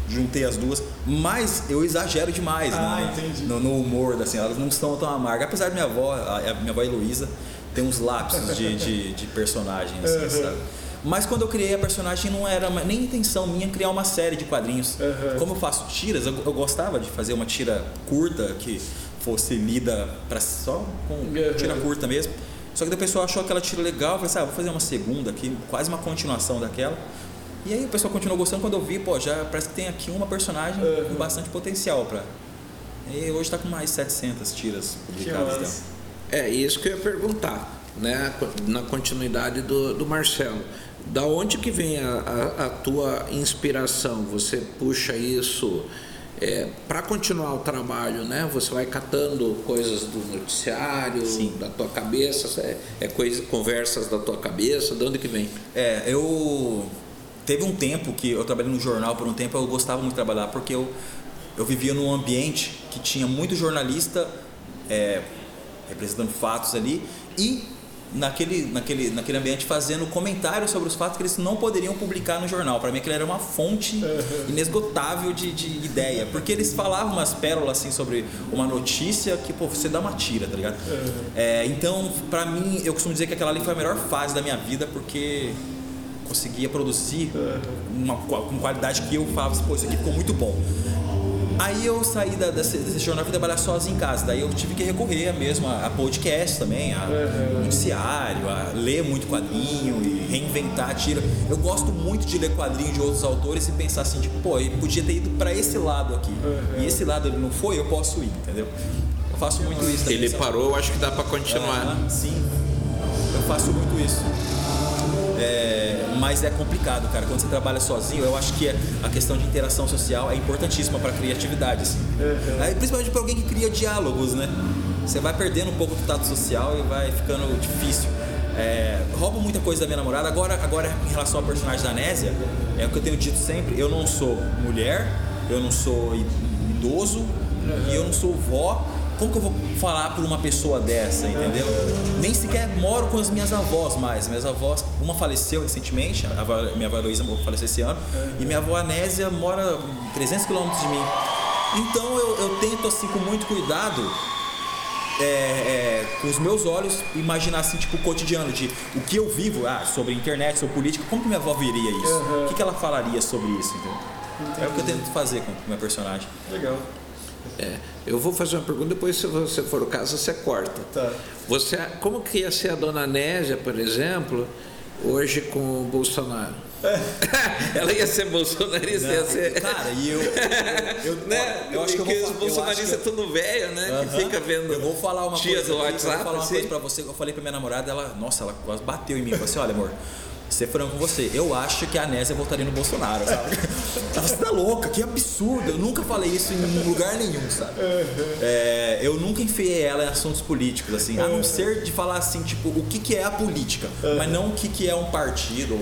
Juntei as duas, mas eu exagero demais Ah, no, no, humor, assim, elas não estão tão amargas. Apesar de minha avó, a, a minha avó Heloísa, tem uns lapsos de, de, de personagem, assim, Uhum. sabe? Mas quando eu criei a personagem não era nem intenção minha criar uma série de quadrinhos. Uhum. Como eu faço tiras, eu, eu gostava de fazer uma tira curta que fosse lida para só com Uhum. tira curta mesmo. Só que daí o pessoal achou aquela tira legal, falei assim, ah, vou fazer uma segunda aqui, quase uma continuação daquela. E aí o pessoal continuou gostando quando eu vi, pô, já parece que tem aqui uma personagem Uhum. com bastante potencial para. E hoje está com mais 700 tiras publicadas dela. massa. É isso que eu ia perguntar, né? Na continuidade do, do Marcelo. Da onde que vem a, a- a tua inspiração? Você puxa isso para continuar o trabalho, né? Você vai catando coisas do noticiário, Sim. da tua cabeça, é, é coisa, conversas da tua cabeça, de onde que vem? É, eu teve um tempo que eu trabalhei no jornal por um tempo, eu gostava muito de trabalhar porque eu eu vivia num ambiente que tinha muito jornalista é, representando fatos ali e naquele, naquele, naquele ambiente fazendo comentários sobre os fatos que eles não poderiam publicar no jornal. Para mim aquilo era uma fonte inesgotável de, de ideia, porque eles falavam umas pérolas assim sobre uma notícia que pô, você dá uma tira, tá ligado? É, então, para mim, eu costumo dizer que aquela ali foi a melhor fase da minha vida porque conseguia produzir uma, com qualidade que eu falava, pô, isso aqui ficou muito bom. Aí eu saí da, desse, desse jornal e fui trabalhar sozinho em casa. Daí eu tive que recorrer mesmo a, a podcast também, a noticiário, a ler muito quadrinho e reinventar tira. Eu gosto muito de ler quadrinho de outros autores e pensar assim, tipo, pô, ele podia ter ido para esse lado aqui. E esse lado ele não foi, eu posso ir, entendeu? Eu faço muito isso também. Ele sabe? parou, eu acho que dá para continuar. Sim, eu faço muito isso. É, mas é complicado, cara. Quando você trabalha sozinho, eu acho que é- a questão de interação social é importantíssima para criatividade, assim. Aí, principalmente para alguém que cria diálogos, né? Você vai perdendo um pouco do tato social e vai ficando difícil. É, roubo muita coisa da minha namorada. Agora, agora, em relação ao personagem da Nésia, é o que eu tenho dito sempre: eu não sou mulher, eu não sou idoso e eu não sou vó. Como que eu vou falar por uma pessoa dessa, entendeu? Nem sequer moro com as minhas avós mais. Minhas avós, uma faleceu recentemente, a avó- minha avó Heloísa faleceu esse ano, e minha avó Anésia mora 300 quilômetros de mim. Então eu, eu tento, assim, com muito cuidado, é, é, com os meus olhos, imaginar assim, tipo, o cotidiano de o que eu vivo, ah, sobre internet, sobre política, como que minha avó veria isso? O que, que ela falaria sobre isso? É o que eu tento fazer com o meu personagem. Legal. É, eu vou fazer uma pergunta, depois se você for o caso, você corta. Tá. Você, como que ia ser a dona Nésia, por exemplo, hoje com o Bolsonaro? Ela ia ser bolsonarista, ia ser. Cara, e eu. Eu, né? eu acho que eu vou os eu bolsonaristas que- é tudo velho, né? Que fica vendo. Eu vou falar uma coisa. do WhatsApp. eu vou falar uma assim. coisa pra você. Eu falei pra minha namorada, ela, nossa, ela quase bateu em mim. Falou assim: olha, amor, ser franco com você, eu acho que a Nésia votaria no Bolsonaro, sabe? Você tá louca, que absurdo. Eu nunca falei isso em lugar nenhum, sabe? É, eu nunca enfiei ela em assuntos políticos, assim, a não ser de falar assim, tipo, o que, que é a política, mas não o que, que é um partido.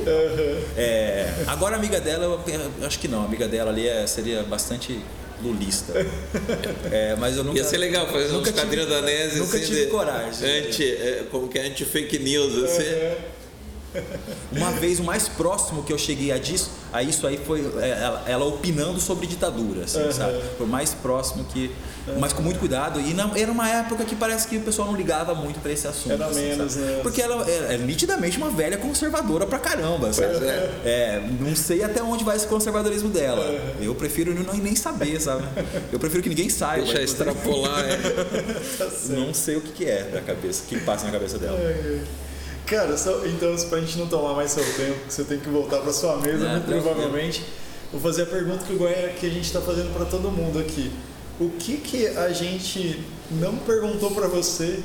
É, agora a amiga dela, eu acho que não, a amiga dela ali é- seria bastante lulista. É, mas eu nunca. Ia ser legal fazer nunca uns quadrinhos da Nese Nunca assim, tive coragem. Anti, é, como que é anti-fake news, assim. Uma vez o mais próximo que eu cheguei a disso, a isso aí foi é, ela, ela opinando sobre ditadura, assim, sabe? Foi o mais próximo que, mas com muito cuidado. E não, era uma época que parece que o pessoal não ligava muito pra esse assunto. Era assim, menos, né? Porque ela é, é nitidamente uma velha conservadora pra caramba, sabe? É, não sei até onde vai esse conservadorismo dela. Eu prefiro não, nem saber, sabe? Eu prefiro que ninguém saiba. Deixa extrapolar. é. Não sei o que, que é na cabeça, o que passa na cabeça dela. Cara, só, então, pra gente não tomar mais seu tempo, que você tem que voltar pra sua mesa, Ah, muito provavelmente, vou fazer a pergunta que, o Goiás, que a gente tá fazendo pra todo mundo aqui. O que que a gente não perguntou pra você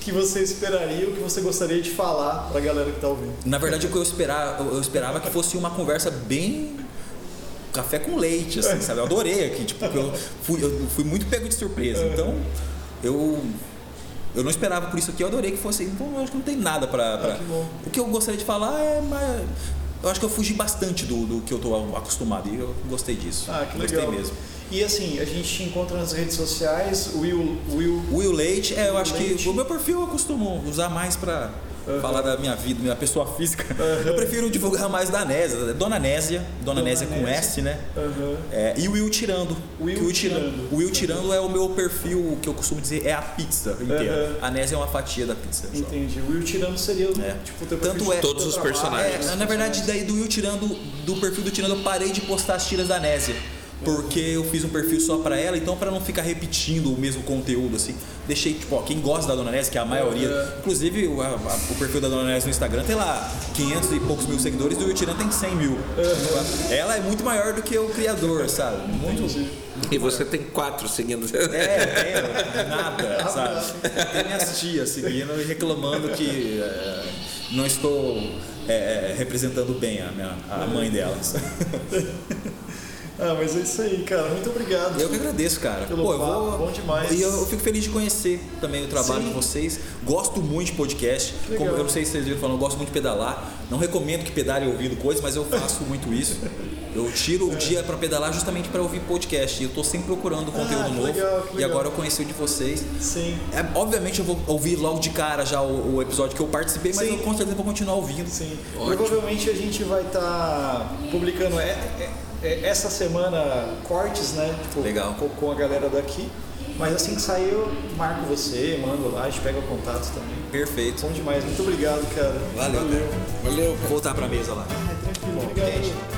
que você esperaria, o que você gostaria de falar pra galera que tá ouvindo? Na verdade, o que eu esperava, eu esperava que fosse uma conversa bem café com leite, assim, sabe? Eu adorei aqui, tipo, porque eu fui, eu fui muito pego de surpresa. Então, eu eu não esperava por isso aqui, eu adorei que fosse. Então, eu acho que não tem nada pra. pra- Ah. O que eu gostaria de falar é mais. Eu acho que eu fugi bastante do, do que eu tô acostumado e eu gostei disso. Ah, que gostei legal. mesmo. E assim, a gente te encontra nas redes sociais, Will, Will Will Leite, é, eu acho Leite. que o meu perfil eu costumo usar mais pra falar da minha vida, minha pessoa física. Eu prefiro divulgar mais da Nésia, Dona Nésia, Dona, Dona Nésia com Nésia. S, né? Aham. É, e o Will Tirando. Will Que o Tirando. O Will Tirando é o meu perfil, que eu costumo dizer, é a pizza inteira. A Nésia é uma fatia da pizza. só. Entendi. O Will tirando seria o É. tipo o teu Tanto perfil de é- Todos os trabalho. personagens. É, na verdade, daí do Will Tirando, do perfil do Tirando, eu parei de postar as tiras da Nésia. Porque eu fiz um perfil só pra ela, então pra não ficar repetindo o mesmo conteúdo, assim, deixei, tipo, ó, quem gosta da Dona Nésia, que é a maioria, É. inclusive o, a- o perfil da Dona Nésia no Instagram tem lá 500 e poucos mil seguidores, e o Will Tirando tem 100 mil. Ela é muito maior do que o criador, sabe? Muito. E você tem quatro seguindo. É, é, nada, sabe? Tem minhas tias seguindo e reclamando que é, não estou é, representando bem a, minha, a mãe delas. Ah, mas é isso aí, cara. Muito obrigado. Eu que agradeço, cara. Pelo Pô, eu vou... bom demais. E eu, eu fico feliz de conhecer também o trabalho Sim. de vocês. Gosto muito de podcast. Legal. Como eu não sei se vocês viram falando, eu gosto muito de pedalar. Não recomendo que pedale ouvindo coisas, mas eu faço muito isso. Eu tiro o dia pra pedalar justamente para ouvir podcast. E eu tô sempre procurando conteúdo Ah, novo. legal, que E legal. agora eu conheci o de vocês. Sim. É, obviamente eu vou ouvir logo de cara já o, o episódio que eu participei, mas Sim. eu com certeza vou continuar ouvindo. Sim. Ótimo. Provavelmente a gente vai estar publicando é- é- é- essa semana cortes, né? tipo, Legal. Com, com a galera daqui. Mas assim que sair, eu marco você, mando lá, a gente pega o contato também. Perfeito. Bom demais. Muito obrigado, cara. Valeu. Valeu. Valeu. Voltar pra mesa lá. Tranquilo. Obrigado.